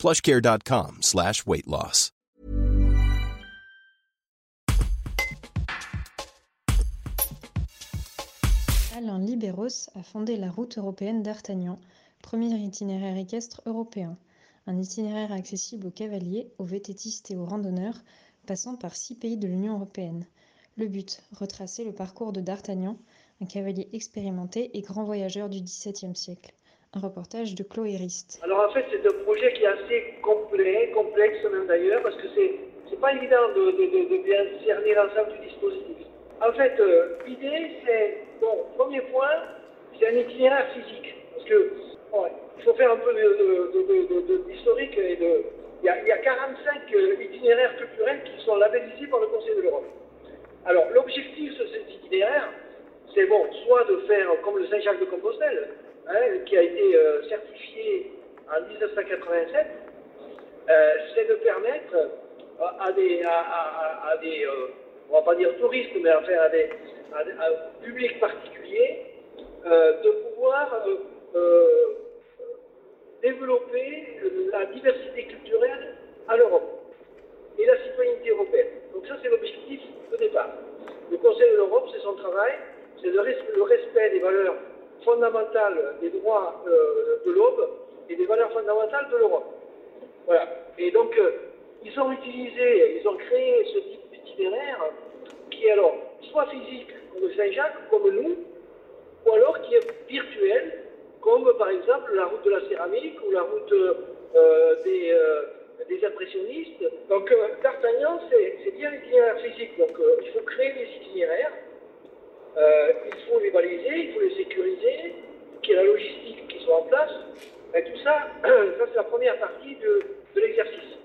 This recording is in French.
plushcare.com slash weight. Alain Libéros a fondé la route européenne d'Artagnan, premier itinéraire équestre européen. Un itinéraire accessible aux cavaliers, aux vététistes et aux randonneurs, passant par six pays de l'Union européenne. Le but, retracer le parcours de D'Artagnan, un cavalier expérimenté et grand voyageur du XVIIe siècle. Un reportage de Chloé Rist. Alors en fait, c'est un projet qui est assez complet, complexe même d'ailleurs, parce que c'est c'est pas évident de, de, bien cerner l'ensemble du dispositif. En fait, euh, l'idée, c'est, bon, premier point, c'est un itinéraire physique. Parce que, ouais, il faut faire un peu d'historique de. Il y, y a 45 euh, itinéraires culturels qui sont labellisés par le Conseil de l'Europe. Alors, l'objectif de cet itinéraire, c'est bon, soit de faire comme le Saint-Jacques de Compostelle, hein, qui a été euh, certifié en 1987, euh, c'est de permettre à des, à, à, euh, va pas dire touristes, mais enfin à des, à des à un public particulier, euh, de pouvoir euh, développer la diversité culturelle à l'Europe et la citoyenneté européenne. Donc ça, c'est l'objectif de départ. Le Conseil de l'Europe, c'est son travail, c'est le, le, respect des valeurs fondamentales des droits euh, de l'homme et des valeurs fondamentales de l'Europe. Voilà. Et donc, euh, ils ont utilisé, ils ont créé ce type d'itinéraire qui est alors soit physique, comme Saint-Jacques, comme nous, ou alors qui est virtuel, comme par exemple la route de la céramique ou la route euh, des, des, impressionnistes. Donc, D'Artagnan, c'est bien l'itinéraire physique. Donc, il faut créer des itinéraires, place, ben tout ça, ça c'est la première partie de l'exercice.